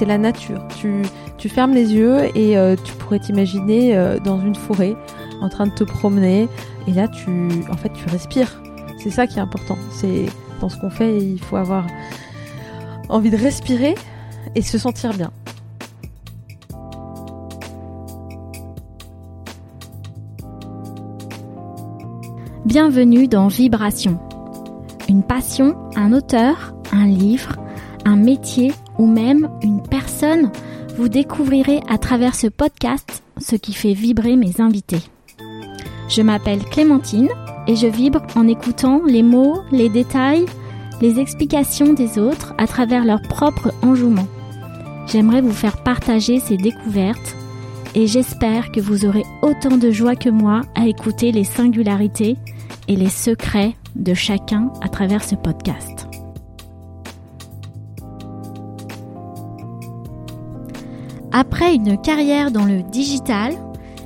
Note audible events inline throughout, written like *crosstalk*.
c'est la nature. Tu, fermes les yeux et euh, tu pourrais t'imaginer euh, dans une forêt en train de te promener et là tu en fait tu respires. C'est ça qui est important. C'est dans ce qu'on fait, il faut avoir envie de respirer et se sentir bien. Bienvenue dans Vibration. Une passion, un auteur, un livre, un métier ou même une vous découvrirez à travers ce podcast ce qui fait vibrer mes invités. Je m'appelle Clémentine et je vibre en écoutant les mots, les détails, les explications des autres à travers leur propre enjouement. J'aimerais vous faire partager ces découvertes et j'espère que vous aurez autant de joie que moi à écouter les singularités et les secrets de chacun à travers ce podcast. Après une carrière dans le digital,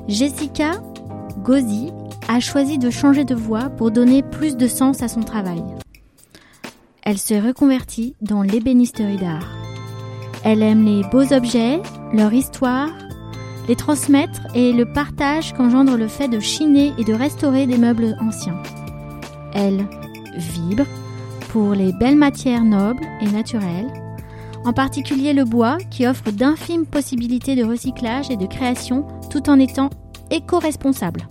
Jessica Gozzi a choisi de changer de voie pour donner plus de sens à son travail. Elle se reconvertit dans l'ébénisterie d'art. Elle aime les beaux objets, leur histoire, les transmettre et le partage qu'engendre le fait de chiner et de restaurer des meubles anciens. Elle vibre pour les belles matières nobles et naturelles, en particulier le bois qui offre d'infimes possibilités de recyclage et de création tout en étant éco-responsable.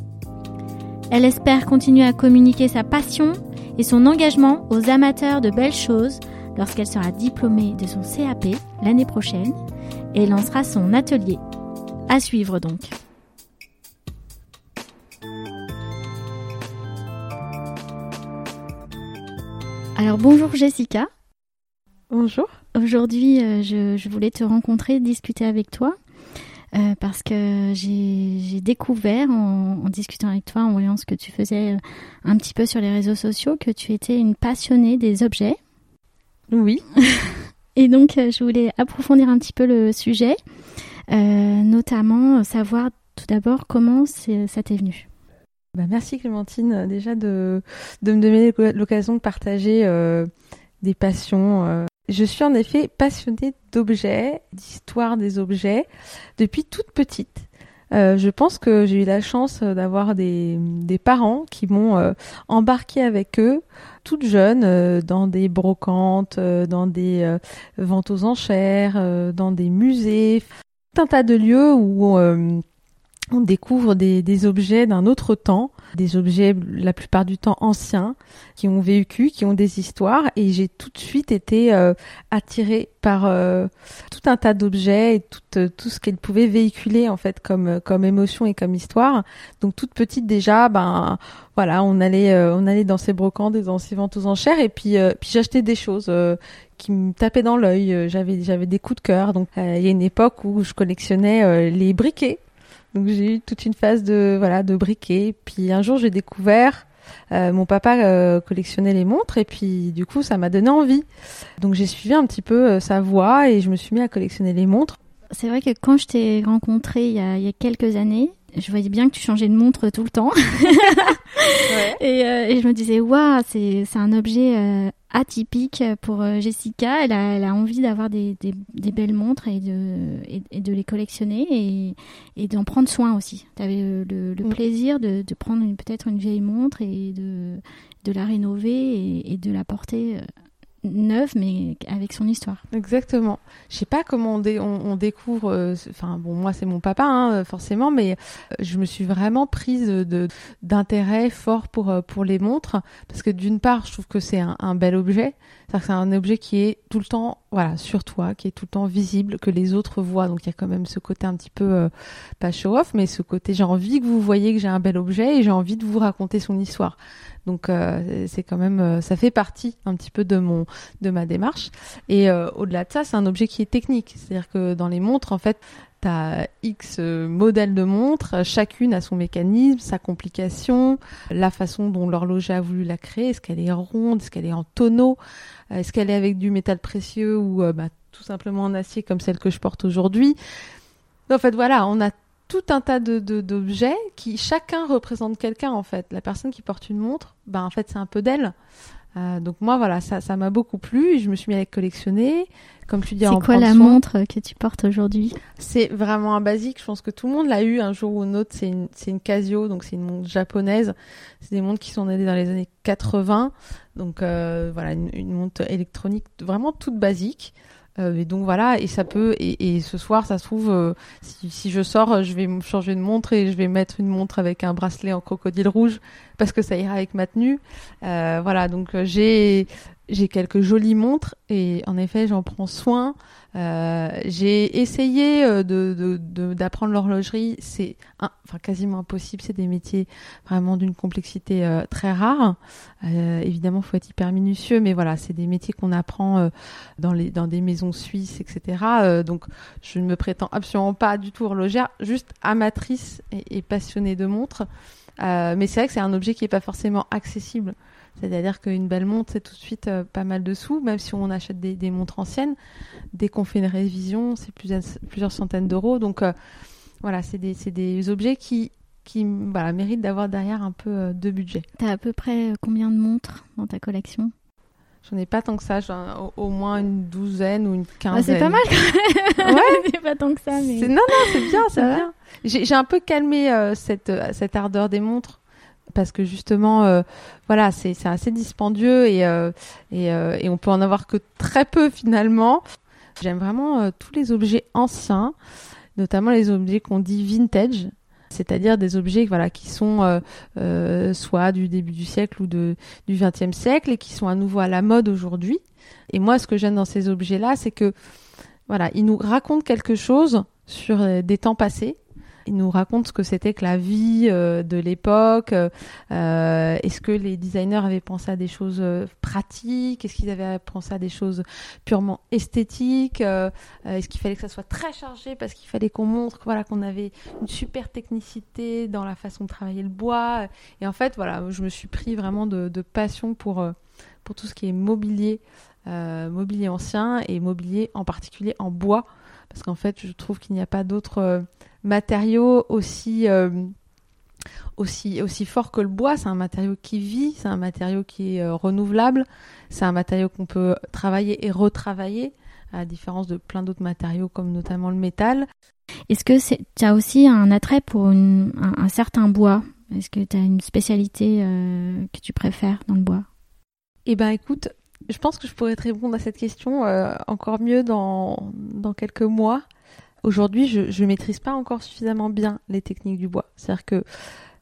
Elle espère continuer à communiquer sa passion et son engagement aux amateurs de belles choses lorsqu'elle sera diplômée de son CAP l'année prochaine et lancera son atelier à suivre donc. Alors bonjour Jessica. Bonjour. Aujourd'hui, euh, je, voulais te rencontrer, discuter avec toi, euh, parce que j'ai découvert en, en, discutant avec toi, en voyant ce que tu faisais euh, un petit peu sur les réseaux sociaux, que tu étais une passionnée des objets. Oui. *laughs* Et donc, je voulais approfondir un petit peu le sujet. Euh, notamment savoir tout d'abord comment ça t'est venu. Bah, merci Clémentine déjà de, de me donner l'occasion de partager euh, des passions. Euh. Je suis en effet passionnée d'objets, d'histoire des objets, depuis toute petite. je pense que j'ai eu la chance d'avoir des, parents qui m'ont embarqué avec eux toute jeune dans des brocantes, dans des ventes aux enchères, dans des musées un tas de lieux où euh, on découvre des, objets d'un autre temps, des objets la plupart du temps anciens, qui ont vécu, qui ont des histoires, et j'ai tout de suite été euh, attirée par euh, tout un tas d'objets et tout, tout ce qu'elles pouvaient véhiculer en fait comme comme émotion et comme histoire. Donc toute petite déjà, ben voilà, on allait on allait dans ces brocantes dans ces ventes aux enchères, et puis puis j'achetais des choses qui me tapaient dans l'œil. J'avais j'avais des coups de cœur. Donc il y a une époque où je collectionnais les briquets donc j'ai eu toute une phase de voilà de briquet. Puis un jour j'ai découvert euh, mon papa euh, collectionnait les montres et puis du coup ça m'a donné envie. Donc j'ai suivi un petit peu euh, sa voie et je me suis mis à collectionner les montres. C'est vrai que quand je t'ai rencontré il y, a, il y, a, quelques années, je voyais bien que tu changeais de montre tout le temps. *laughs* ouais. et, et, je me disais, waouh, c'est, c'est un objet atypique pour euh, Jessica. Elle a, elle a envie d'avoir des, des, des, belles montres et de, et, de les collectionner et, et d'en prendre soin aussi. Tu avais le, le, mm. plaisir de, de prendre peut-être une vieille montre et de, de la rénover et, de la porter euh, neuve, mais avec son histoire. Exactement. Je sais pas comment on, découvre. Euh, enfin, bon, moi c'est mon papa, hein, forcément, mais euh, je me suis vraiment prise d'intérêt fort pour euh, pour les montres parce que d'une part, je trouve que c'est un, bel objet. C'est un objet qui est tout le temps, voilà, sur toi, qui est tout le temps visible, que les autres voient. Donc il y a quand même ce côté un petit peu pas show off, mais ce côté j'ai envie que vous voyez que j'ai un bel objet et j'ai envie de vous raconter son histoire. Donc euh, c'est quand même, euh, ça fait partie un petit peu de mon, de ma démarche. Et euh, au-delà de ça, c'est un objet qui est technique. C'est-à-dire que dans les montres, en fait, tu as X modèles de montres, chacune a son mécanisme, sa complication, la façon dont l'horloger a voulu la créer, est-ce qu'elle est ronde, est-ce qu'elle est en tonneau, est-ce qu'elle est avec du métal précieux ou bah, tout simplement en acier comme celle que je porte aujourd'hui? En fait, voilà, on a tout un tas de, d'objets qui chacun représente quelqu'un en fait. La personne qui porte une montre, ben en fait c'est un peu d'elle. Euh, donc moi voilà, ça ça m'a beaucoup plu. Je me suis mis à les collectionner. Comme tu dis, c'est quoi la montre que tu portes aujourd'hui C'est vraiment un basique. Je pense que tout le monde l'a eu un jour ou un autre. C'est une c'est une Casio, donc c'est une montre japonaise. C'est des montres qui sont nées dans les années 80. Donc euh, voilà, une, une, montre électronique vraiment toute basique. Euh, et donc voilà, et ça peut, et, et ce soir, ça se trouve, euh, si, si, je sors, je vais changer de montre et je vais mettre une montre avec un bracelet en crocodile rouge parce que ça ira avec ma tenue. Euh, voilà, donc euh, j'ai j'ai quelques jolies montres et en effet j'en prends soin. Euh, j'ai essayé euh, d'apprendre l'horlogerie, c'est quasiment impossible. C'est des métiers vraiment d'une complexité euh, très rare. Euh, évidemment, faut être hyper minutieux, mais voilà, c'est des métiers qu'on apprend dans des maisons suisses, etc. donc je ne me prétends absolument pas du tout horlogère, juste amatrice et, passionnée de montres. mais c'est vrai que c'est un objet qui est pas forcément accessible. C'est-à-dire qu'une belle montre, c'est tout de suite euh, pas mal de sous, même si on achète des, des montres anciennes. Dès qu'on fait une révision, c'est plusieurs, plusieurs centaines d'euros. Donc euh, voilà, c'est des, des, objets qui, qui voilà, méritent d'avoir derrière un peu euh, de budget. Tu as à peu près combien de montres dans ta collection? J'en ai pas tant que ça, au, au, moins une douzaine ou une quinzaine. Ah, c'est pas mal quand même. Ouais, *laughs* pas tant que ça. Mais... Non, non, c'est bien, c'est bien. J'ai un peu calmé cette, cette ardeur des montres parce que justement, euh, voilà, c'est assez dispendieux et, euh, et, euh, et, on peut en avoir que très peu finalement. J'aime vraiment euh, tous les objets anciens, notamment les objets qu'on dit vintage, c'est-à-dire des objets voilà qui sont euh, soit du début du siècle ou de, du XXe siècle et qui sont à nouveau à la mode aujourd'hui. Et moi, ce que j'aime dans ces objets-là, c'est que voilà, ils nous racontent quelque chose sur des temps passés il nous raconte ce que c'était que la vie euh, de l'époque. Euh, Est-ce que les designers avaient pensé à des choses euh, pratiques Est-ce qu'ils avaient pensé à des choses purement esthétiques euh, Est-ce qu'il fallait que ça soit très chargé parce qu'il fallait qu'on montre voilà, qu'on avait une super technicité dans la façon de travailler le bois Et en fait, voilà, je me suis pris vraiment de, passion pour, pour tout ce qui est mobilier. Euh, mobilier ancien et mobilier en particulier en bois parce qu'en fait je trouve qu'il n'y a pas d'autre matériau aussi euh, aussi aussi fort que le bois. C'est un matériau qui vit, c'est un matériau qui est euh, renouvelable, c'est un matériau qu'on peut travailler et retravailler, à la différence de plein d'autres matériaux comme notamment le métal. Est-ce que tu as aussi un attrait pour une, un, un, certain bois? Est-ce que tu as une spécialité euh, que tu préfères dans le bois? Eh ben écoute, je pense que je pourrais te répondre à cette question euh, encore mieux dans, dans quelques mois aujourd'hui, je ne maîtrise pas encore suffisamment bien les techniques du bois. C'est-à-dire que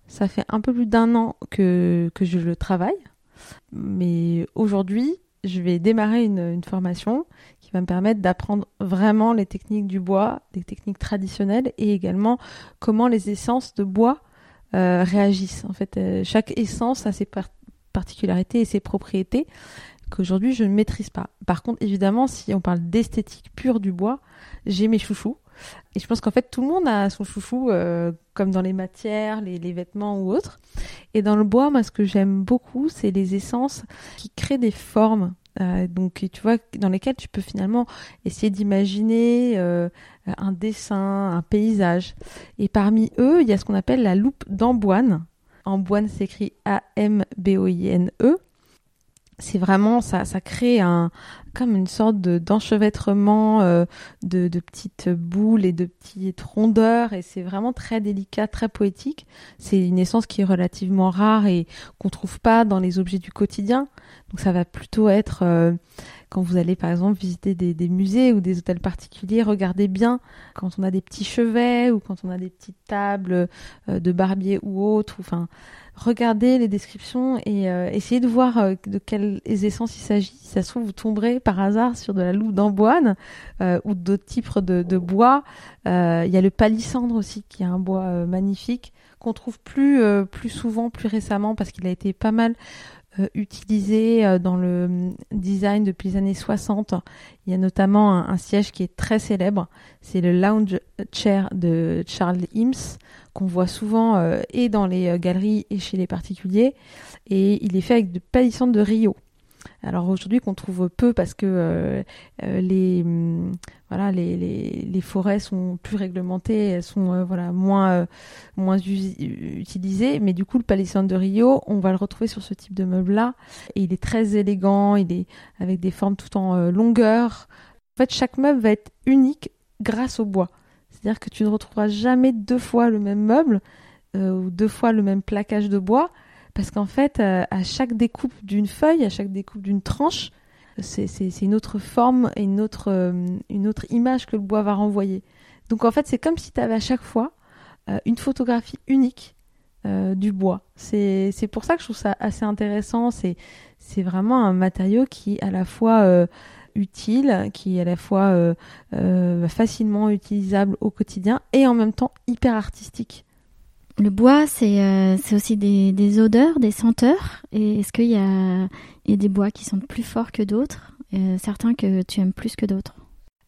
ça fait un peu plus d'un an que, que je le travaille. Mais aujourd'hui, je vais démarrer une, formation qui va me permettre d'apprendre vraiment les techniques du bois, des techniques traditionnelles et également comment les essences de bois euh, réagissent. En fait, euh, chaque essence a ses par particularités et ses propriétés qu'aujourd'hui je ne maîtrise pas. Par contre, évidemment, si on parle d'esthétique pure du bois, j'ai mes chouchous. Et je pense qu'en fait, tout le monde a son chouchou, euh, comme dans les matières, les, vêtements ou autres. Et dans le bois, moi, ce que j'aime beaucoup, c'est les essences qui créent des formes. Euh, donc, tu vois, dans lesquelles tu peux finalement essayer d'imaginer euh, un dessin, un paysage. Et parmi eux, il y a ce qu'on appelle la loupe d'Amboine. Amboine s'écrit A-M-B-O-I-N-E c'est vraiment ça ça crée un comme une sorte de d'enchevêtrement euh, de, de, petites boules et de petites rondeurs et c'est vraiment très délicat très poétique. C'est une essence qui est relativement rare et qu'on trouve pas dans les objets du quotidien. Donc ça va plutôt être euh, quand vous allez par exemple visiter des, musées ou des hôtels particuliers, regardez bien quand on a des petits chevets ou quand on a des petites tables euh, de barbier ou autres. Enfin, regardez les descriptions et euh, essayez de voir euh, de quelles essences il s'agit. Si ça se trouve, vous tomberez par hasard sur de la loupe d'amboine ou d'autres types de, bois. Il y a le palissandre aussi qui est un bois magnifique qu'on trouve plus plus souvent, plus récemment parce qu'il a été pas mal utilisé euh, dans le mm, design depuis les années 60. Il y a notamment un, siège qui est très célèbre, c'est le lounge chair de Charles Ims qu'on voit souvent euh, et dans les galeries et chez les particuliers et il est fait avec de palissandre de Rio. Alors aujourd'hui qu'on trouve peu parce que les hum, voilà les, les, les, forêts sont plus réglementées, elles sont voilà moins moins utilisées. Mais du coup le palissandre de Rio, on va le retrouver sur ce type de meuble là et il est très élégant, il est avec des formes tout en longueur. En fait chaque meuble va être unique grâce au bois. C'est-à-dire que tu ne retrouveras jamais deux fois le même meuble euh, ou deux fois le même plaquage de bois, parce qu'en fait, euh, à chaque découpe d'une feuille, à chaque découpe d'une tranche, c'est une autre forme et une autre, euh, une autre image que le bois va renvoyer. Donc en fait, c'est comme si tu avais à chaque fois une photographie unique du bois. C'est pour ça que je trouve ça assez intéressant. C'est vraiment un matériau qui à la fois utile, qui est à la fois euh, euh, facilement utilisable au quotidien et en même temps hyper artistique. Le bois, c'est euh, aussi des, odeurs, des senteurs. Et est-ce qu'il y, y a, des bois qui sont plus forts que d'autres? Certains que tu aimes plus que d'autres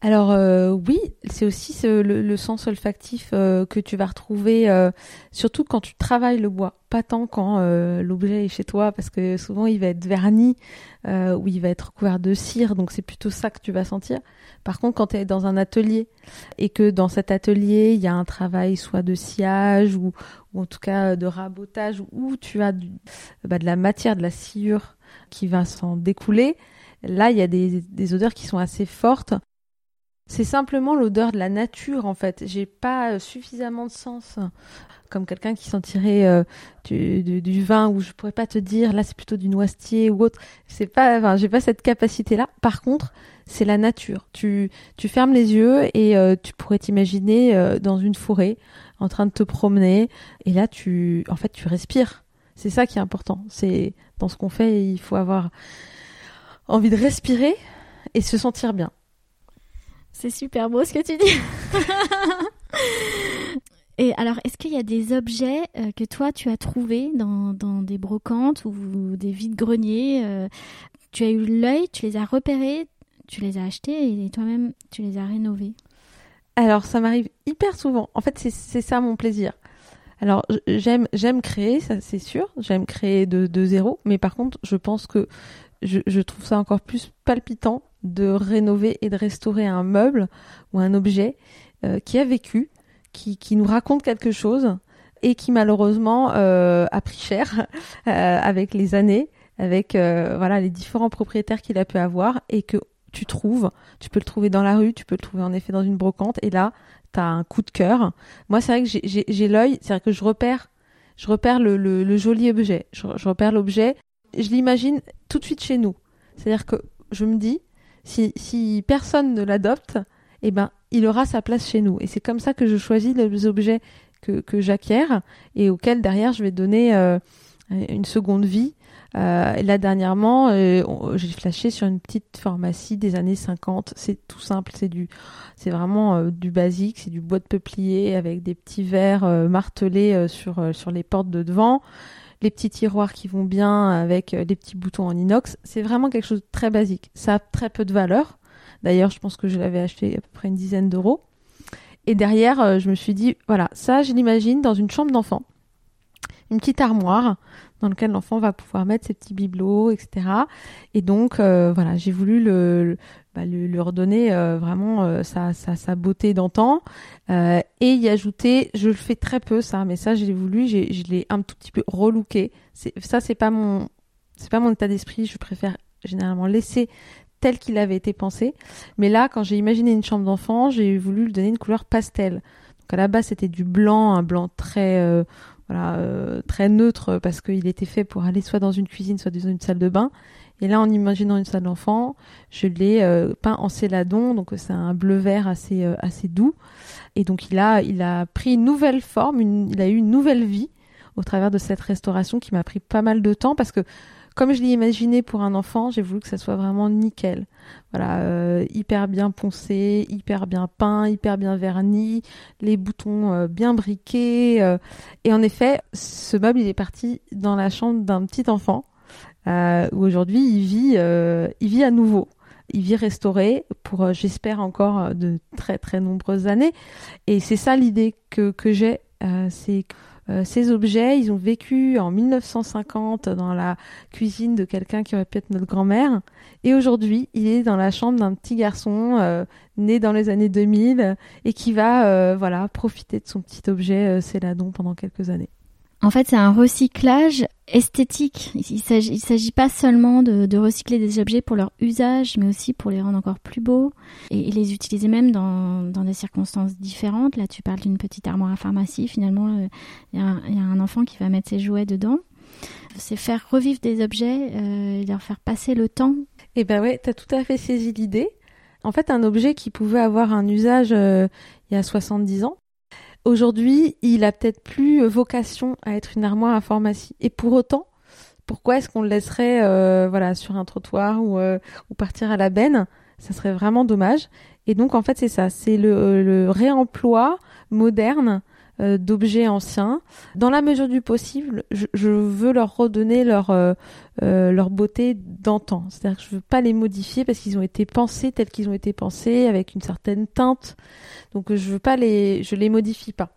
alors euh, oui, c'est aussi le, sens olfactif euh, que tu vas retrouver, euh, surtout quand tu travailles le bois, pas tant quand l'objet est chez toi, parce que souvent il va être verni ou il va être couvert de cire, donc c'est plutôt ça que tu vas sentir. Par contre, quand tu es dans un atelier et que dans cet atelier il y a un travail soit de sciage ou, en tout cas de rabotage, où tu as bah, de la matière, de la sciure qui va s'en découler, là il y a des odeurs qui sont assez fortes c'est simplement l'odeur de la nature en fait. J'ai pas euh, suffisamment de sens comme quelqu'un qui sentirait euh, du, vin où je pourrais pas te dire là c'est plutôt du noisetier ou autre. C'est pas, enfin j'ai pas cette capacité là. Par contre, c'est la nature. Tu tu fermes les yeux et euh, tu pourrais t'imaginer dans une forêt en train de te promener et là tu en fait tu respires. C'est ça qui est important. C'est dans ce qu'on fait il faut avoir envie de respirer et se sentir bien. C'est super beau ce que tu dis. *laughs* Et alors, est-ce qu'il y a des objets euh, que toi tu as trouvés dans, des brocantes ou des vides-greniers euh, Tu as eu l'œil, tu les as repérés, tu les as achetés et toi-même tu les as rénovés? Alors, ça m'arrive hyper souvent. En fait, c'est ça mon plaisir. Alors, j'aime j'aime créer, ça c'est sûr. J'aime créer de, de zéro. Mais par contre, je pense que je, trouve ça encore plus palpitant de rénover et de restaurer un meuble ou un objet euh, qui a vécu, qui, qui, nous raconte quelque chose et qui malheureusement euh, a pris cher *laughs* euh, avec les années, avec voilà les différents propriétaires qu'il a pu avoir et que tu trouves, tu peux le trouver dans la rue, tu peux le trouver en effet dans une brocante et là tu as un coup de cœur. Moi c'est vrai que j'ai l'œil, c'est-à-dire que je repère je repère le, le, joli objet, je, je repère l'objet, je l'imagine tout de suite chez nous. C'est-à-dire que je me dis, si, personne ne l'adopte, eh ben, il aura sa place chez nous. Et c'est comme ça que je choisis les objets que, que j'acquiers et auxquels derrière je vais donner euh, une seconde vie. Euh, là dernièrement, euh, j'ai flashé sur une petite pharmacie des années 50. C'est tout simple, c'est du, vraiment du basique, c'est du bois de peuplier avec des petits verres martelés sur sur les portes de devant les petits tiroirs qui vont bien avec euh, des petits boutons en inox. C'est vraiment quelque chose de très basique. Ça a très peu de valeur. D'ailleurs, je pense que je l'avais acheté à peu près une dizaine d'euros. Et derrière, euh, je me suis dit, voilà, ça, je l'imagine dans une chambre d'enfant. Une petite armoire dans laquelle l'enfant va pouvoir mettre ses petits bibelots, etc. Et donc, euh, voilà, j'ai voulu le, bah, lui, redonner euh, vraiment euh, sa, sa, sa, beauté d'antan. Euh, et y ajouter je le fais très peu ça mais ça j'ai voulu je l'ai un tout petit peu relooké. Ça c'est pas mon c'est pas mon état d'esprit je préfère généralement laisser tel qu'il avait été pensé. Mais là quand j'ai imaginé une chambre d'enfant j'ai voulu lui donner une couleur pastel. Donc à la base c'était du blanc un blanc très voilà très neutre parce qu'il était fait pour aller soit dans une cuisine soit dans une salle de bain et là, en imaginant une salle d'enfant, je l'ai euh, peint en céladon, donc c'est un bleu vert assez euh, assez doux. Et donc il a il a pris une nouvelle forme, il a eu une nouvelle vie au travers de cette restauration qui m'a pris pas mal de temps parce que comme je l'ai imaginé pour un enfant, j'ai voulu que ça soit vraiment nickel. Voilà, euh, hyper bien poncé, hyper bien peint, hyper bien verni, les boutons bien briqués. et en effet, ce meuble, il est parti dans la chambre d'un petit enfant euh, où aujourd'hui il vit, euh, il vit à nouveau. Il vit restauré pour, euh, j'espère, encore euh, de très très nombreuses années. Et c'est ça l'idée que, j'ai, euh, ces objets, ils ont vécu en 1950 dans la cuisine de quelqu'un qui aurait pu être notre grand-mère. Et aujourd'hui, il est dans la chambre d'un petit garçon euh, né dans les années 2000 et qui va euh, voilà profiter de son petit objet Céladon pendant quelques années. En fait, c'est un recyclage esthétique. Il ne s'agit pas seulement de, recycler des objets pour leur usage, mais aussi pour les rendre encore plus beaux et, les utiliser même dans, des circonstances différentes. Là, tu parles d'une petite armoire à pharmacie. Finalement, euh, il y, a un enfant qui va mettre ses jouets dedans. C'est faire revivre des objets euh, et leur faire passer le temps. Eh ben ouais, tu as tout à fait saisi l'idée. En fait, un objet qui pouvait avoir un usage euh, il y a 70 ans, Aujourd'hui, il a peut-être plus vocation à être une armoire à pharmacie. Et pour autant, pourquoi est-ce qu'on le laisserait euh, voilà sur un trottoir ou, euh, ou partir à la benne Ça serait vraiment dommage. Et donc en fait c'est ça, c'est le, le, réemploi moderne euh, d'objets anciens. Dans la mesure du possible, je, veux leur redonner leur euh, euh, leur beauté d'antan. C'est-à-dire que je veux pas les modifier parce qu'ils ont été pensés tels qu'ils ont été pensés avec une certaine teinte. Donc je veux pas les, les modifie pas.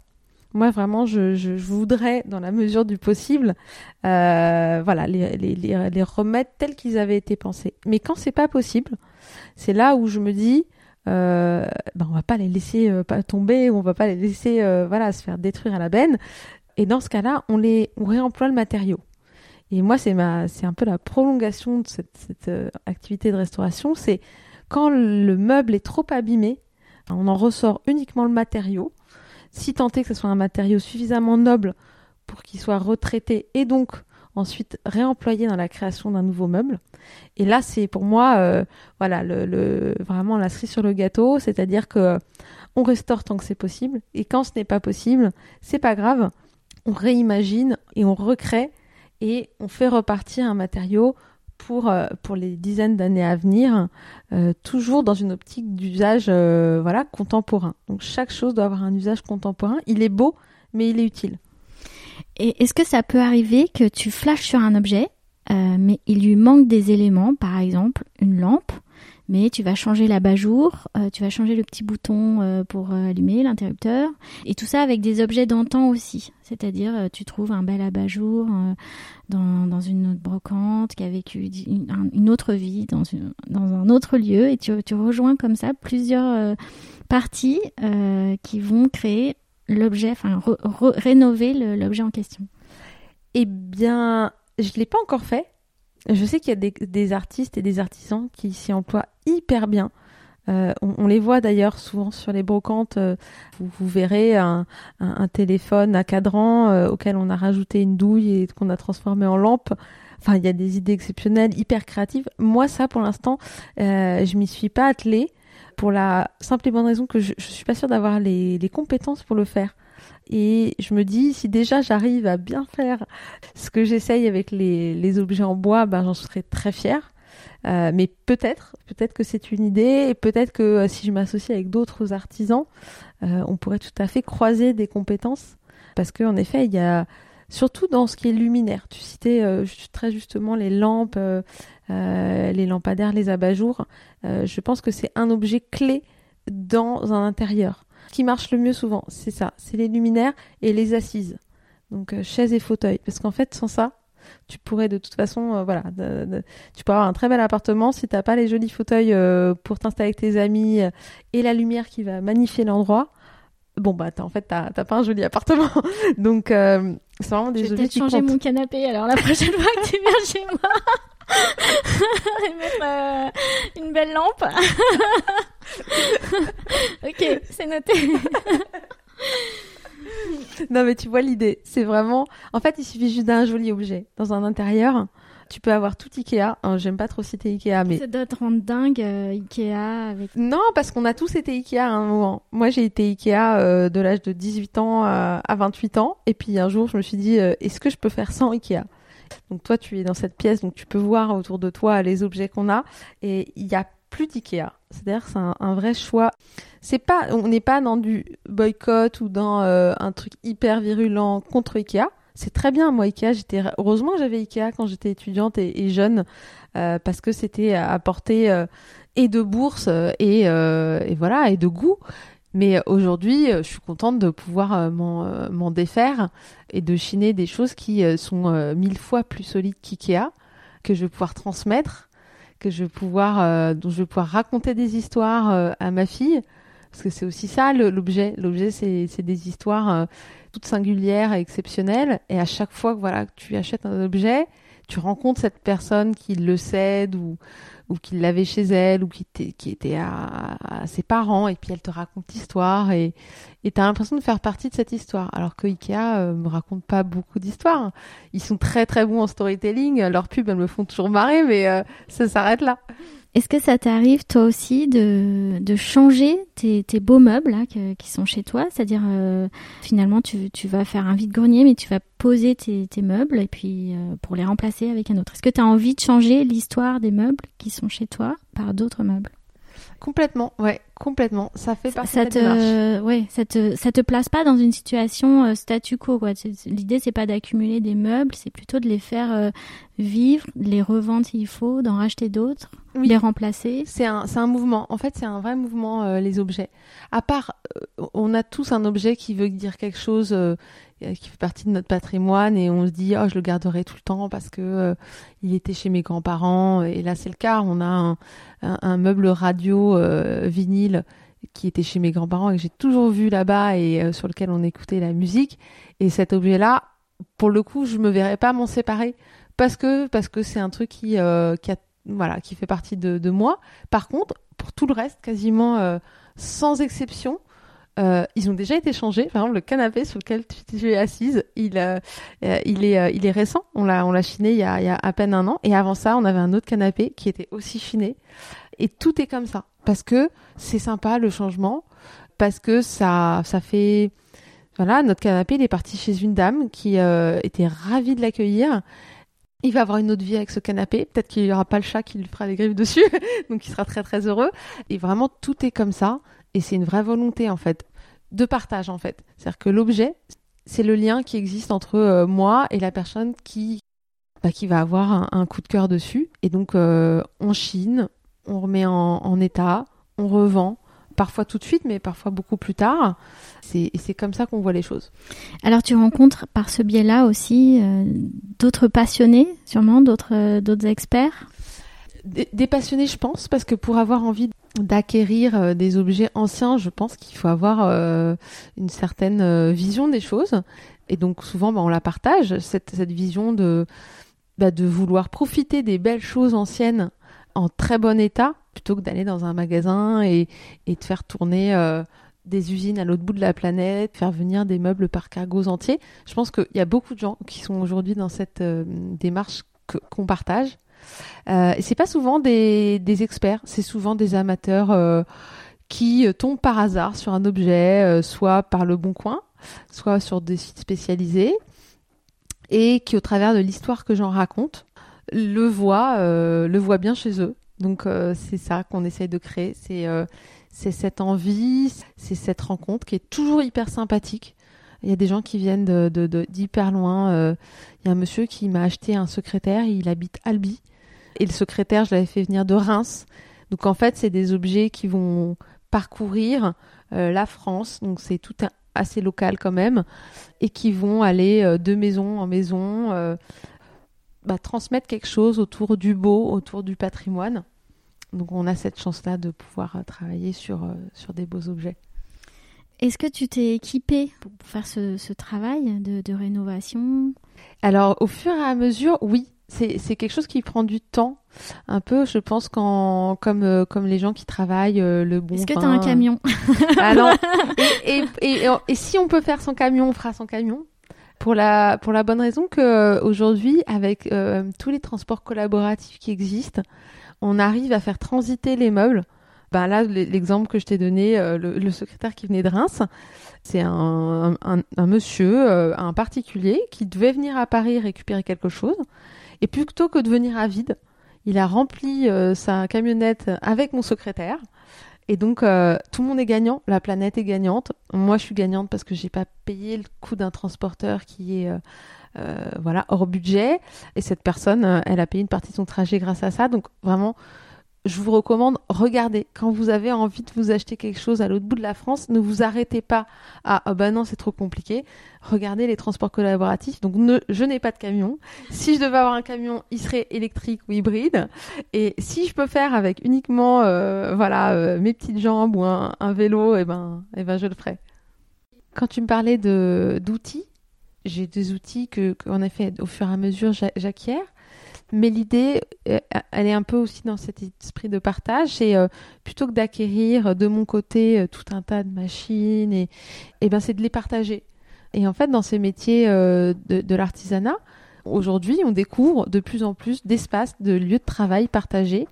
Moi vraiment, je, voudrais, dans la mesure du possible, voilà, les, les, les, remettre tels qu'ils avaient été pensés. Mais quand c'est pas possible, c'est là où je me dis, euh, ben on va pas les laisser euh, tomber ou on va pas les laisser euh, voilà se faire détruire à la benne. Et dans ce cas-là, on les on réemploie le matériau. Et moi, c'est ma c'est un peu la prolongation de cette, cette euh, activité de restauration. C'est quand le meuble est trop abîmé, on en ressort uniquement le matériau. Si tant est que ce soit un matériau suffisamment noble pour qu'il soit retraité et donc ensuite réemployé dans la création d'un nouveau meuble. Et là, c'est pour moi, euh, voilà, le, vraiment la cerise sur le gâteau, c'est-à-dire que on restaure tant que c'est possible, et quand ce n'est pas possible, c'est pas grave, on réimagine et on recrée et on fait repartir un matériau pour, euh, les dizaines d'années à venir, euh, toujours dans une optique d'usage voilà contemporain. Donc chaque chose doit avoir un usage contemporain. Il est beau, mais il est utile. Et est-ce que ça peut arriver que tu flashes sur un objet, euh, mais il lui manque des éléments, par exemple une lampe, mais tu vas changer l'abat-jour, euh, tu vas changer le petit bouton euh, pour allumer l'interrupteur, et tout ça avec des objets d'antan aussi. C'est-à-dire, tu trouves un bel abat-jour dans, une autre brocante qui a vécu une, autre vie dans, une, un autre lieu, et tu rejoins comme ça plusieurs parties qui vont créer l'objet, enfin rénover l'objet en question Eh bien, je ne l'ai pas encore fait. Je sais qu'il y a des, artistes et des artisans qui s'y emploient hyper bien. Euh, on, les voit d'ailleurs souvent sur les brocantes. Euh, vous, verrez un, téléphone à cadran euh, auquel on a rajouté une douille et qu'on a transformé en lampe. Enfin, il y a des idées exceptionnelles, hyper créatives. Moi, ça, pour l'instant, je m'y suis pas attelée pour la simple et bonne raison que je, je suis pas sûre d'avoir les, compétences pour le faire. Et je me dis, si déjà j'arrive à bien faire ce que j'essaye avec les, les, objets en bois, ben j'en serais très fière. Euh, mais peut-être, peut-être que c'est une idée, et peut-être que euh, si je m'associe avec d'autres artisans, euh, on pourrait tout à fait croiser des compétences, parce qu'en effet, il y a surtout dans ce qui est luminaire. Tu citais euh, très justement les lampes, euh, euh, les lampadaires, les abat-jours. je pense que c'est un objet clé dans un intérieur. Ce qui marche le mieux souvent, c'est ça, c'est les luminaires et les assises. Donc chaises et fauteuils. Parce qu'en fait, sans ça, tu pourrais de toute façon, voilà, tu peux avoir un très bel appartement si t'as pas les jolis fauteuils pour t'installer avec tes amis et la lumière qui va magnifier l'endroit bon bah en fait t'as pas un joli appartement. *laughs* Donc euh, c'est vraiment des je vais peut-être changer mon canapé alors la prochaine fois que tu viens chez moi *laughs* et mettre euh, une belle lampe. *laughs* Ok c'est noté. Non mais tu vois l'idée. C'est vraiment en fait il suffit juste d'un joli objet dans un intérieur tu peux avoir tout Ikea. J'aime pas trop citer Ikea, mais. Ça doit te rendre dingue, euh, Ikea. Avec... Non, parce qu'on a tous été Ikea à un moment. Moi, j'ai été Ikea euh, de l'âge de 18 ans à, 28 ans. Et puis un jour, je me suis dit, euh, est-ce que je peux faire sans Ikea? Donc toi, tu es dans cette pièce, donc tu peux voir autour de toi les objets qu'on a. Et il y a plus d'Ikea. C'est-à-dire c'est un, vrai choix. C'est pas, on n'est pas dans du boycott ou dans un truc hyper virulent contre Ikea c'est très bien. Moi, Ikea, j'étais heureusement j'avais Ikea quand j'étais étudiante et, jeune euh, parce que c'était à portée euh, et de bourse euh, et, et, voilà et de goût. Mais aujourd'hui, je suis contente de pouvoir m'en défaire et de chiner des choses qui sont mille fois plus solides qu'IKEA, que je vais pouvoir transmettre, que je vais pouvoir, dont je vais pouvoir raconter des histoires à ma fille. Parce que c'est aussi ça l'objet. L'objet, c'est des histoires toutes singulières et exceptionnelles. Et à chaque fois que voilà, tu achètes un objet, tu rencontres cette personne qui le cède ou, qui l'avait chez elle ou qui, était, à, ses parents et puis elle te raconte l'histoire et tu as l'impression de faire partie de cette histoire. Alors que Ikea euh, me raconte pas beaucoup d'histoires. Ils sont très très bons en storytelling. Leurs pubs, elles me font toujours marrer, mais euh, ça s'arrête là. Est-ce que ça t'arrive toi aussi de, de changer tes, beaux meubles là, qui sont chez toi? C'est-à-dire euh, finalement tu, tu, vas faire un vide-grenier mais tu vas poser tes, tes meubles et puis euh, pour les remplacer avec un autre. Est-ce que tu as envie de changer l'histoire des meubles qui sont chez toi par d'autres meubles? Complètement, ouais, complètement. Ça fait partie ça de la te, Ouais, ça te, ça te place pas dans une situation euh, statu quo. Quoi. L'idée, c'est pas d'accumuler des meubles, c'est plutôt de les faire euh, vivre, de les revendre s'il faut, d'en racheter d'autres, oui. les remplacer. C'est un, c'est un mouvement. En fait, c'est un vrai mouvement, euh, les objets. À part, on a tous un objet qui veut dire quelque chose qui fait partie de notre patrimoine et on se dit oh je le garderai tout le temps parce que euh, il était chez mes grands-parents. Et là c'est le cas. On a un, meuble radio euh, vinyle qui était chez mes grands-parents et que j'ai toujours vu là-bas et sur lequel on écoutait la musique. Et cet objet là pour le coup je me verrais pas m'en séparer parce que parce que c'est un truc qui qui a, voilà qui fait partie de, de, moi. Par contre pour tout le reste quasiment sans exception euh, ils ont déjà été changés. Par exemple, le canapé sur lequel tu, es assise, il, euh, euh, est, récent. On l'a, chiné il y, a, à peine un an. Et avant ça, on avait un autre canapé qui était aussi chiné. Et tout est comme ça. Parce que c'est sympa le changement. Parce que ça, fait. Voilà, notre canapé, il est parti chez une dame qui était ravie de l'accueillir. Il va avoir une autre vie avec ce canapé. Peut-être qu'il n'y aura pas le chat qui lui fera les griffes dessus. *laughs* Donc il sera très très heureux. Et vraiment, tout est comme ça. Et c'est une vraie volonté, en fait, de partage, en fait. C'est-à-dire que l'objet, c'est le lien qui existe entre euh, moi et la personne qui, bah, qui va avoir un, coup de cœur dessus. Et donc, euh, on chine, on remet en, état, on revend, parfois tout de suite, mais parfois beaucoup plus tard. C'est, et c'est comme ça qu'on voit les choses. Alors, tu rencontres par ce biais-là aussi euh, d'autres passionnés, sûrement, d'autres, d'autres experts? Des, je pense, parce que pour avoir envie d'acquérir euh, des objets anciens, je pense qu'il faut avoir euh, une certaine euh, vision des choses. Et donc souvent, bah, on la partage, cette, vision de, bah, de vouloir profiter des belles choses anciennes en très bon état, plutôt que d'aller dans un magasin et, et de faire tourner des usines à l'autre bout de la planète, faire venir des meubles par cargos entiers. Je pense qu'il y a beaucoup de gens qui sont aujourd'hui dans cette démarche qu'on partage euh, c'est pas souvent des, experts, c'est souvent des amateurs euh, qui tombent par hasard sur un objet, euh, soit par le bon coin, soit sur des sites spécialisés, et qui, au travers de l'histoire que j'en raconte, le voient, bien chez eux. Donc c'est ça qu'on essaye de créer, c'est cette envie, c'est cette rencontre qui est toujours hyper sympathique. Il y a des gens qui viennent d'hyper de, loin. Il y a un monsieur qui m'a acheté un secrétaire, il habite Albi. Et le secrétaire, je l'avais fait venir de Reims. Donc en fait, c'est des objets qui vont parcourir euh, la France. Donc c'est tout assez local quand même. Et qui vont aller euh, de maison en maison, euh, bah, transmettre quelque chose autour du beau, autour du patrimoine. Donc on a cette chance-là de pouvoir travailler sur, sur des beaux objets. Est-ce que tu t'es équipé pour faire ce, travail de, de rénovation? Alors au fur et à mesure, oui c'est quelque chose qui prend du temps. Un peu, je pense, quand, comme, euh, comme les gens qui travaillent euh, le bon Est-ce que tu as un camion? *laughs* Alors, et, et, et, et, si on peut faire son camion, on fera son camion. Pour la, pour la bonne raison que euh, aujourd'hui, avec tous les transports collaboratifs qui existent, on arrive à faire transiter les meubles. Ben là, l'exemple que je t'ai donné, le, le, secrétaire qui venait de Reims, c'est un, monsieur, un particulier, qui devait venir à Paris récupérer quelque chose et plutôt que de venir à vide, il a rempli euh, sa camionnette avec mon secrétaire. Et donc euh, tout le monde est gagnant, la planète est gagnante. Moi je suis gagnante parce que j'ai pas payé le coût d'un transporteur qui est euh, voilà hors budget. Et cette personne, elle a payé une partie de son trajet grâce à ça. Donc vraiment, je vous recommande, regardez. Quand vous avez envie de vous acheter quelque chose à l'autre bout de la France, ne vous arrêtez pas à ah non, c'est trop compliqué. Regardez les transports collaboratifs. Donc, je n'ai pas de camion. Si je devais avoir un camion, il serait électrique ou hybride. Et si je peux faire avec uniquement, euh, voilà, euh, mes petites jambes ou un, vélo, eh ben, eh ben, je le ferai. Quand tu me parlais de d'outils, j'ai des outils que, qu'en effet, au fur et à mesure, j'acquiers. Mais l'idée, euh, elle est un peu aussi dans cet esprit de partage. C'est euh, plutôt que d'acquérir de mon côté euh, tout un tas de machines, et, et ben c'est de les partager. Et en fait, dans ces métiers de, l'artisanat, aujourd'hui, on découvre de plus en plus d'espaces, de lieux de travail partagés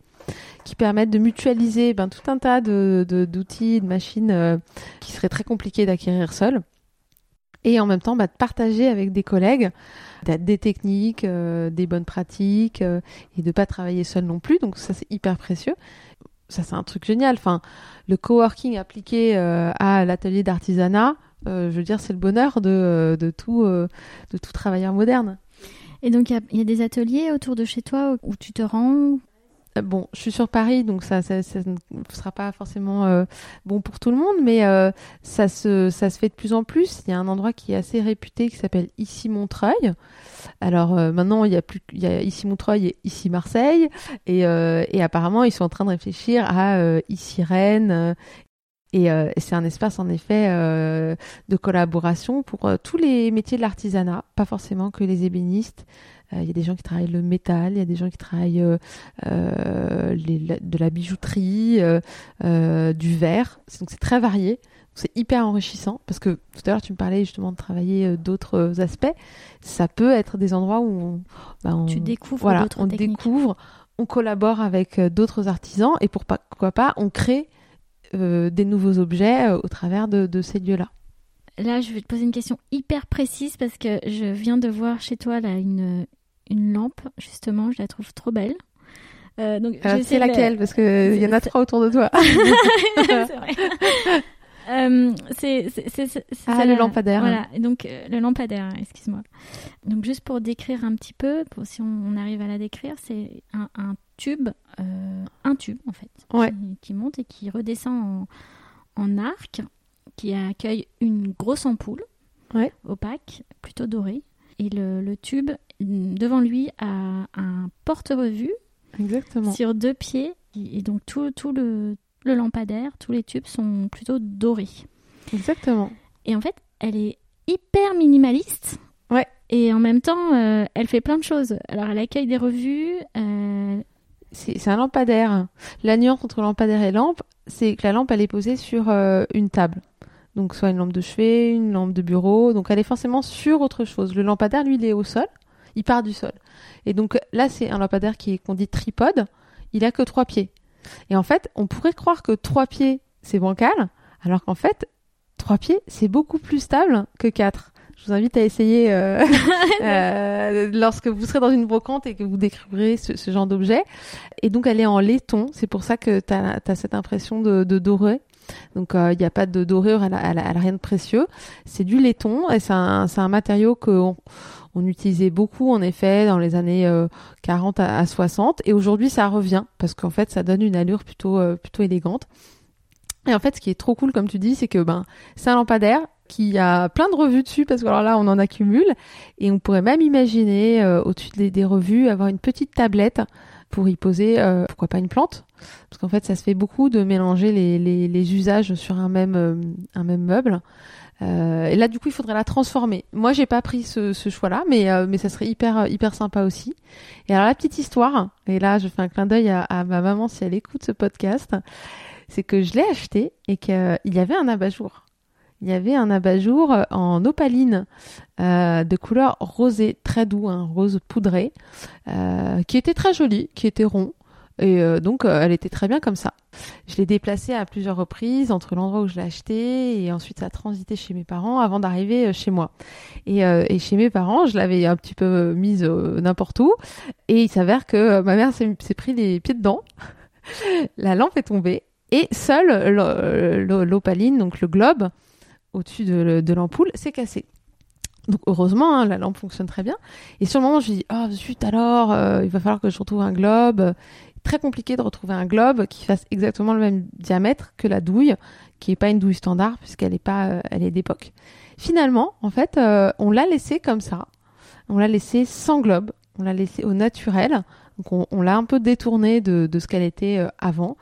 qui permettent de mutualiser ben, tout un tas d'outils, de, machines qui seraient très compliqués d'acquérir seul et en même temps bah, de partager avec des collègues des techniques, euh, des bonnes pratiques euh, et de pas travailler seul non plus. Donc ça c'est hyper précieux. Ça c'est un truc génial. Enfin, le coworking appliqué euh, à l'atelier d'artisanat, je veux dire c'est le bonheur de, de tout de tout travailleur moderne. Et donc il y, a des ateliers autour de chez toi où tu te rends? Bon, je suis sur Paris, donc ça, ça, ne sera pas forcément euh, bon pour tout le monde, mais euh, ça, se, ça se fait de plus en plus. Il y a un endroit qui est assez réputé qui s'appelle Ici Montreuil. Alors maintenant, il y a plus, il y a Ici Montreuil et Ici Marseille, et, et apparemment, ils sont en train de réfléchir à Ici Rennes. Et, c'est un espace en effet de collaboration pour tous les métiers de l'artisanat, pas forcément que les ébénistes. Euh, il y a des gens qui travaillent le métal, il y a des gens qui travaillent euh, euh, de la bijouterie, du verre. Donc c'est très varié. C'est hyper enrichissant parce que tout à l'heure tu me parlais justement de travailler d'autres aspects. Ça peut être des endroits où on, bah, tu découvres voilà, on découvre, on collabore avec d'autres artisans et pourquoi pas on crée des nouveaux objets au travers de, ces lieux-là. Là, je vais te poser une question hyper précise parce que je viens de voir chez toi là une, une lampe, justement, je la trouve trop belle. Euh, donc euh, c'est laquelle? Parce qu'il y en a trois autour de toi. *laughs* c'est vrai. *laughs* Euh, c'est ah, le lampadaire. Voilà, donc euh, le lampadaire, excuse-moi. Donc juste pour décrire un petit peu, pour, si on, arrive à la décrire, c'est un, un, tube, un tube en fait, qui, monte et qui redescend en, en arc, qui accueille une grosse ampoule opaque, plutôt dorée. Et le, le tube devant lui a un porte-revue sur deux pieds. Et donc tout, tout le, le, lampadaire, tous les tubes sont plutôt dorés. Exactement. Et en fait, elle est hyper minimaliste. Ouais. Et en même temps, euh, elle fait plein de choses. Alors, elle accueille des revues. Euh, c'est un lampadaire. La nuance entre lampadaire et lampe, c'est que la lampe, elle est posée sur euh, une table. Donc, soit une lampe de chevet, une lampe de bureau. Donc, elle est forcément sur autre chose. Le lampadaire, lui, il est au sol il part du sol. Et donc là, c'est un lampadaire qui est qu'on dit tripode. Il a que trois pieds. Et en fait, on pourrait croire que trois pieds, c'est bancal, alors qu'en fait, trois pieds, c'est beaucoup plus stable que quatre. Je vous invite à essayer euh, *laughs* euh, lorsque vous serez dans une brocante et que vous découvrirez ce, genre d'objet. Et donc, elle est en laiton. C'est pour ça que tu as, cette impression de, doré. Donc, euh, il n'y a pas de dorure, elle n'a rien de précieux. C'est du laiton et c'est un, un, matériau que on utilisait beaucoup en effet dans les années 40 euh, à, 60 et aujourd'hui ça revient parce qu'en fait ça donne une allure plutôt euh, plutôt élégante. Et en fait ce qui est trop cool comme tu dis c'est que ben c'est un lampadaire qui a plein de revues dessus parce que là on en accumule et on pourrait même imaginer euh, au-dessus des, revues avoir une petite tablette pour y poser pourquoi pas une plante? Parce qu'en fait ça se fait beaucoup de mélanger les, usages sur un même meuble euh, et là, du coup, il faudrait la transformer. Moi, j'ai pas pris ce, choix-là, mais euh, mais ça serait hyper hyper sympa aussi. Et alors la petite histoire, et là, je fais un clin d'œil à, ma maman si elle écoute ce podcast, c'est que je l'ai acheté et qu'il y avait un abat-jour. Il y avait un abat-jour en opaline euh, de couleur rosée, très doux, un rose poudré, euh, qui était très joli, qui était rond. Et euh, donc, euh, elle était très bien comme ça. Je l'ai déplacée à plusieurs reprises entre l'endroit où je l'ai acheté et ensuite ça a transité chez mes parents avant d'arriver euh, chez moi. Et, chez mes parents, je l'avais un petit peu mise n'importe où. Et il s'avère que ma mère s'est pris les pieds dedans. *laughs* La lampe est tombée et seule l'opaline, donc le globe, au-dessus de, l'ampoule, s'est cassé. Donc heureusement, hein, la lampe fonctionne très bien. Et sur le moment, je dis, oh zut alors, il va falloir que je retrouve un globe très compliqué de retrouver un globe qui fasse exactement le même diamètre que la douille, qui est pas une douille standard puisqu'elle est pas, euh, elle est d'époque. Finalement, en fait, euh, on l'a laissé comme ça. On l'a laissé sans globe. On l'a laissé au naturel. Donc on, l'a un peu détourné de, de ce qu'elle était euh, avant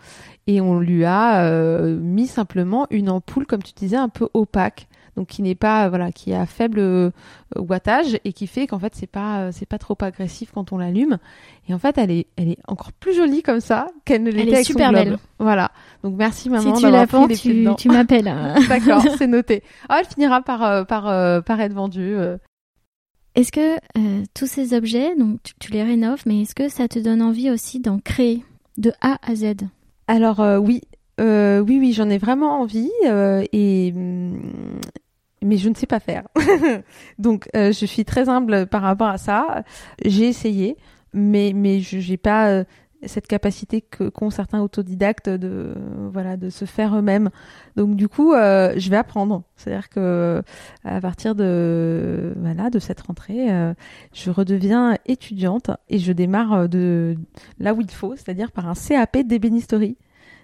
et on lui a mis simplement une ampoule, comme tu disais, un peu opaque donc qui n'est pas voilà qui a faible euh, wattage et qui fait qu'en fait c'est pas euh, c'est pas trop agressif quand on l'allume et en fait elle est elle est encore plus jolie comme ça qu'elle ne l'était avec super son belle. Voilà. Donc merci maman si tu la vends, tu, tu m'appelles. *laughs* D'accord, *laughs* c'est noté. Ah, elle finira par euh, par par être vendue. Est-ce que tous ces objets, donc tu, les rénoves, mais est-ce que ça te donne envie aussi d'en créer de A à Z? Alors oui, oui, oui, j'en ai vraiment envie et hum, mais je ne sais pas faire. *laughs* Donc, euh, je suis très humble par rapport à ça. J'ai essayé, mais mais je n'ai pas euh, cette capacité que qu'ont certains autodidactes de voilà de se faire eux-mêmes. Donc du coup, euh, je vais apprendre. C'est-à-dire que à partir de voilà de cette rentrée, je redeviens étudiante et je démarre de là où il faut, c'est-à-dire par un CAP d'ébénisterie.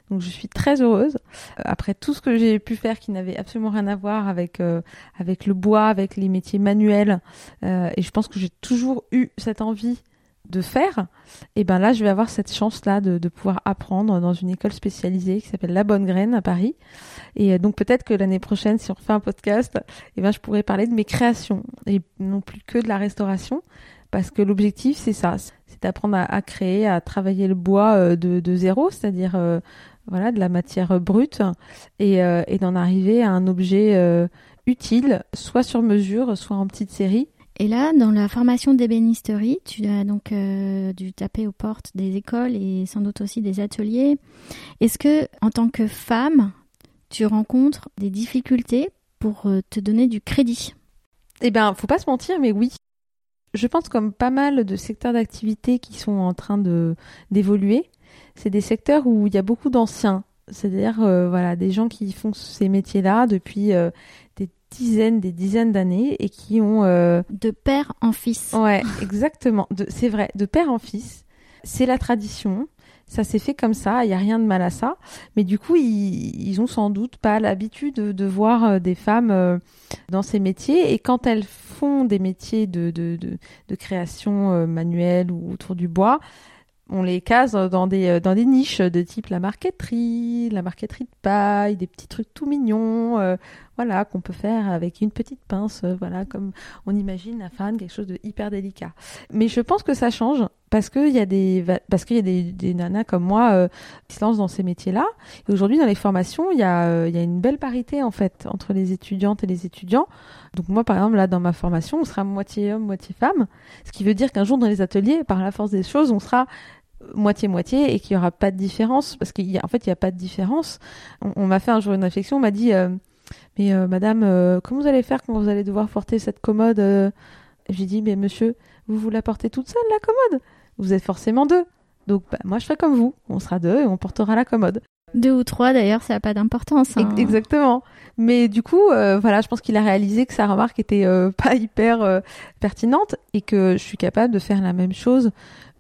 Donc je suis très heureuse. Euh, après tout ce que j'ai pu faire qui n'avait absolument rien à voir avec euh, avec le bois, avec les métiers manuels, euh, et je pense que j'ai toujours eu cette envie de faire, et ben là je vais avoir cette chance là de, de pouvoir apprendre dans une école spécialisée qui s'appelle La Bonne Graine à Paris. Et donc peut-être que l'année prochaine, si on refait un podcast, et ben je pourrais parler de mes créations et non plus que de la restauration, parce que l'objectif c'est ça, c'est d'apprendre à, créer, à travailler le bois de zéro, c'est-à-dire voilà, de la matière brute et, euh, et d'en arriver à un objet euh, utile, soit sur mesure, soit en petite série. Et là, dans la formation d'ébénisterie, tu as donc euh, dû taper aux portes des écoles et sans doute aussi des ateliers. Est-ce que, en tant que femme, tu rencontres des difficultés pour te donner du crédit? Eh bien, faut pas se mentir, mais oui. Je pense comme pas mal de secteurs d'activité qui sont en train de d'évoluer, c'est des secteurs où il y a beaucoup d'anciens, c'est-à-dire euh, voilà des gens qui font ces métiers-là depuis euh, des dizaines, des dizaines d'années et qui ont euh, de père en fils. Ouais, *laughs* exactement. C'est vrai, de père en fils. C'est la tradition. Ça s'est fait comme ça, il n'y a rien de mal à ça. Mais du coup, ils, ils ont sans doute pas l'habitude de, voir des femmes dans ces métiers. Et quand elles font des métiers de, de, de, de création manuelle ou autour du bois, on les case dans des, euh, dans des niches de type la marqueterie, la marqueterie de paille, des petits trucs tout mignons, euh, voilà, qu'on peut faire avec une petite pince, euh, voilà, comme on imagine la fan, quelque chose de hyper délicat. Mais je pense que ça change parce qu'il y a des, parce qu'il y a des, nanas comme moi qui se lancent dans ces métiers-là. Et aujourd'hui, dans les formations, il y a, il y a une belle parité en fait entre les étudiantes et les étudiants. Donc moi, par exemple, là, dans ma formation, on sera moitié homme, moitié femme, ce qui veut dire qu'un jour dans les ateliers, par la force des choses, on sera moitié-moitié et qu'il n'y aura pas de différence parce qu'en fait il n'y a pas de différence. On, m'a fait un jour une réflexion, on m'a dit euh, mais euh, madame euh, comment vous allez faire quand vous allez devoir porter cette commode J'ai dit mais monsieur vous vous la portez toute seule la commode? Vous êtes forcément deux. Donc bah, moi je ferai comme vous, on sera deux et on portera la commode. Deux ou trois d'ailleurs, ça n'a pas d'importance. Hein. Exactement. Mais du coup, voilà, je pense qu'il a réalisé que sa remarque était *laughs* pas hyper pertinente et que je suis capable de faire la même chose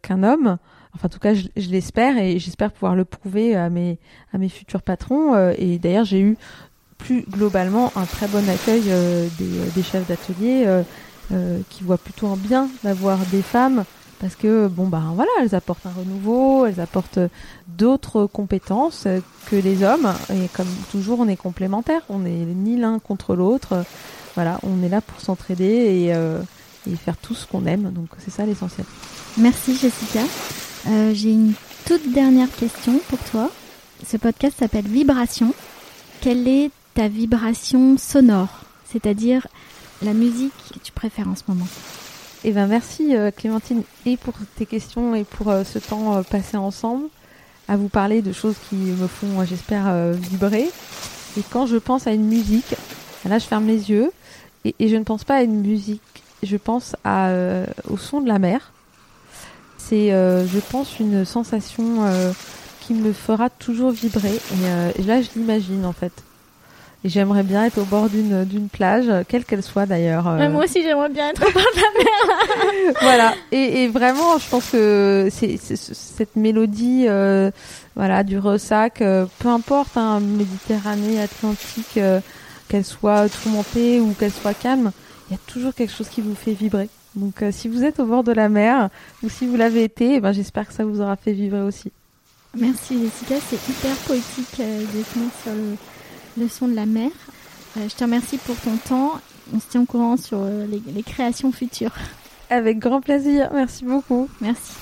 qu'un homme. Enfin, en tout cas, je, l'espère et j'espère pouvoir le prouver à mes, à mes futurs patrons. Euh, et d'ailleurs, j'ai eu plus globalement un très bon accueil euh, des, des, chefs d'atelier euh, qui voient plutôt en bien d'avoir des femmes parce que bon bah voilà elles apportent un renouveau elles apportent d'autres compétences que les hommes. Et comme toujours on est complémentaires. On n'est ni l'un contre l'autre. Voilà on est là pour s'entraider et, et faire tout ce qu'on aime. Donc c'est ça l'essentiel. Merci Jessica euh, j'ai une toute dernière question pour toi. Ce podcast s'appelle Vibration. Quelle est ta vibration sonore? C'est-à-dire la musique que tu préfères en ce moment? Eh ben merci euh, Clémentine et pour tes questions et pour euh, ce temps passé ensemble à vous parler de choses qui me font, j'espère, vibrer. Et quand je pense à une musique, là je ferme les yeux et, je ne pense pas à une musique, je pense au son de la mer c'est, euh, je pense, une sensation euh, qui me fera toujours vibrer. Et, euh, là, je l'imagine en fait. Et j'aimerais bien être au bord d'une d'une plage, quelle qu'elle soit d'ailleurs. Euh. moi aussi, j'aimerais bien être au bord de la mer. *laughs* voilà. Et, et, vraiment, je pense que c'est cette mélodie, euh, voilà, du ressac, euh, peu importe, hein, Méditerranée, Atlantique, qu'elle soit tourmentée ou qu'elle soit calme, il y a toujours quelque chose qui vous fait vibrer. Donc, si vous êtes au bord de la mer ou si vous l'avez été, eh ben, j'espère que ça vous aura fait vibrer aussi. Merci Jessica, c'est hyper poétique de finir sur le le son de la mer. Euh, je te remercie pour ton temps. On se tient au courant sur euh, les, créations futures. Avec grand plaisir. Merci beaucoup. Merci.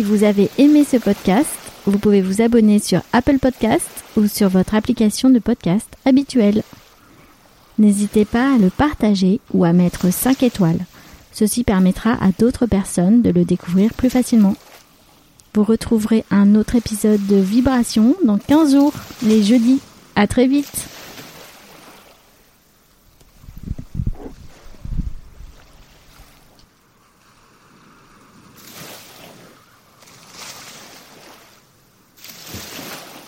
Si vous avez aimé ce podcast, vous pouvez vous abonner sur Apple Podcast ou sur votre application de podcast habituelle. N'hésitez pas à le partager ou à mettre 5 étoiles. Ceci permettra à d'autres personnes de le découvrir plus facilement. Vous retrouverez un autre épisode de Vibration dans 15 jours, les jeudis. À très vite!